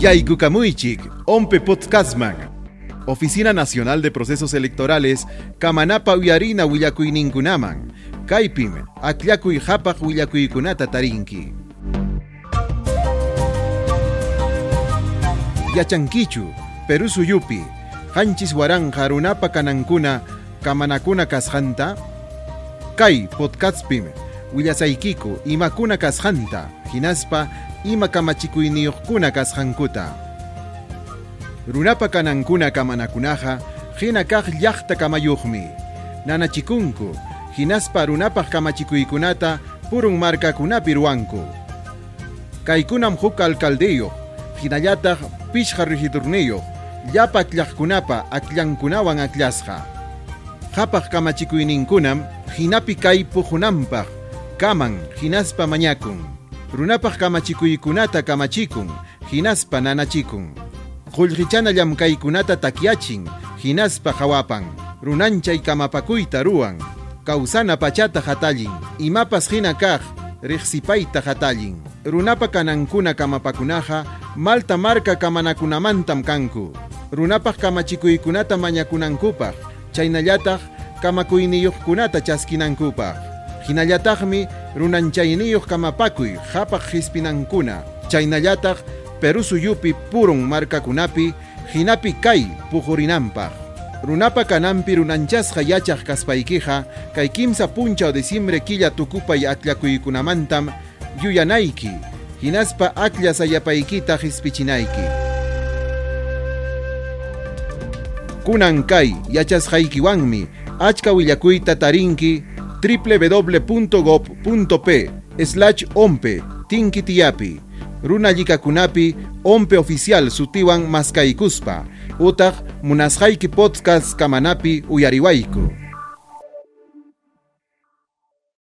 Yaikukamuychik, Ompe Podcastman. Oficina Nacional de Procesos Electorales, Kamanapa Uyarina Willakuininkunaman. Kaipim, Akllakuy Hapaq Willakuykunata Tarinki. Yachankichu, Perú Suyupi, Hanchis Waranja Runapa Kanankuna, Kamanakuna Kashanta. Kai Podcastpim, Willasaikiko, Imakuna Kashanta, Hinaspa, ima kamachikuyniyuqkuna kasqankuta. Runapa kanankuna kamanakunaqa hina kaq llaqta. Nanachikunku, hinaspa runapaq kamachikuykunata purun markakunapi ruwanku. Kaykunam huk alcaldeyuq, hinallataq pishqa regidorniyuq, llapa llaqkunapa akllankunawan aklasqa. Hapaq kamachikuyninkunam hinapi kay puqunanpaq, kaman hinaspa mañakun runapaq kamachikuykunata kamachikun, hinaspa nanachikun. Qullqichana llamkaykunata takyachin, hinaspa hawapan. Runanchay kamapakuyta ruwan. Kausana pachata hatallin, imapas hina kaq, riqsipayta hatallin. Runapa kanankuna malta marka kamanakunamantam kanku. Runapaq kamachikuykunata mañakunankupaq, chaynallataq kamakuyniyuqkunata chaskinankupaq. Hinallataqmi runanchayniyuq kamapakuy hapaq hispinankuna. Chaynallataq Perú suyupi purun markakunapi hinapi kay puqurinanpaq. Runapa kanampi runanchasqa yachaq kaspaykiqa kay kimsa puncha o diciembre killa tukupay akllakuykunamantam yuyanayki. Hinaspa aklla sayapaykita hispichinayki. Kunan kay yachasqaykiwanmi achka willakuyta tarinki www.gov.p slash ompe tinkitiapi. Runa kunapi ompe oficial sutiwan maskaikuspa utaq munasqayki podcast kamanapi uyariwayku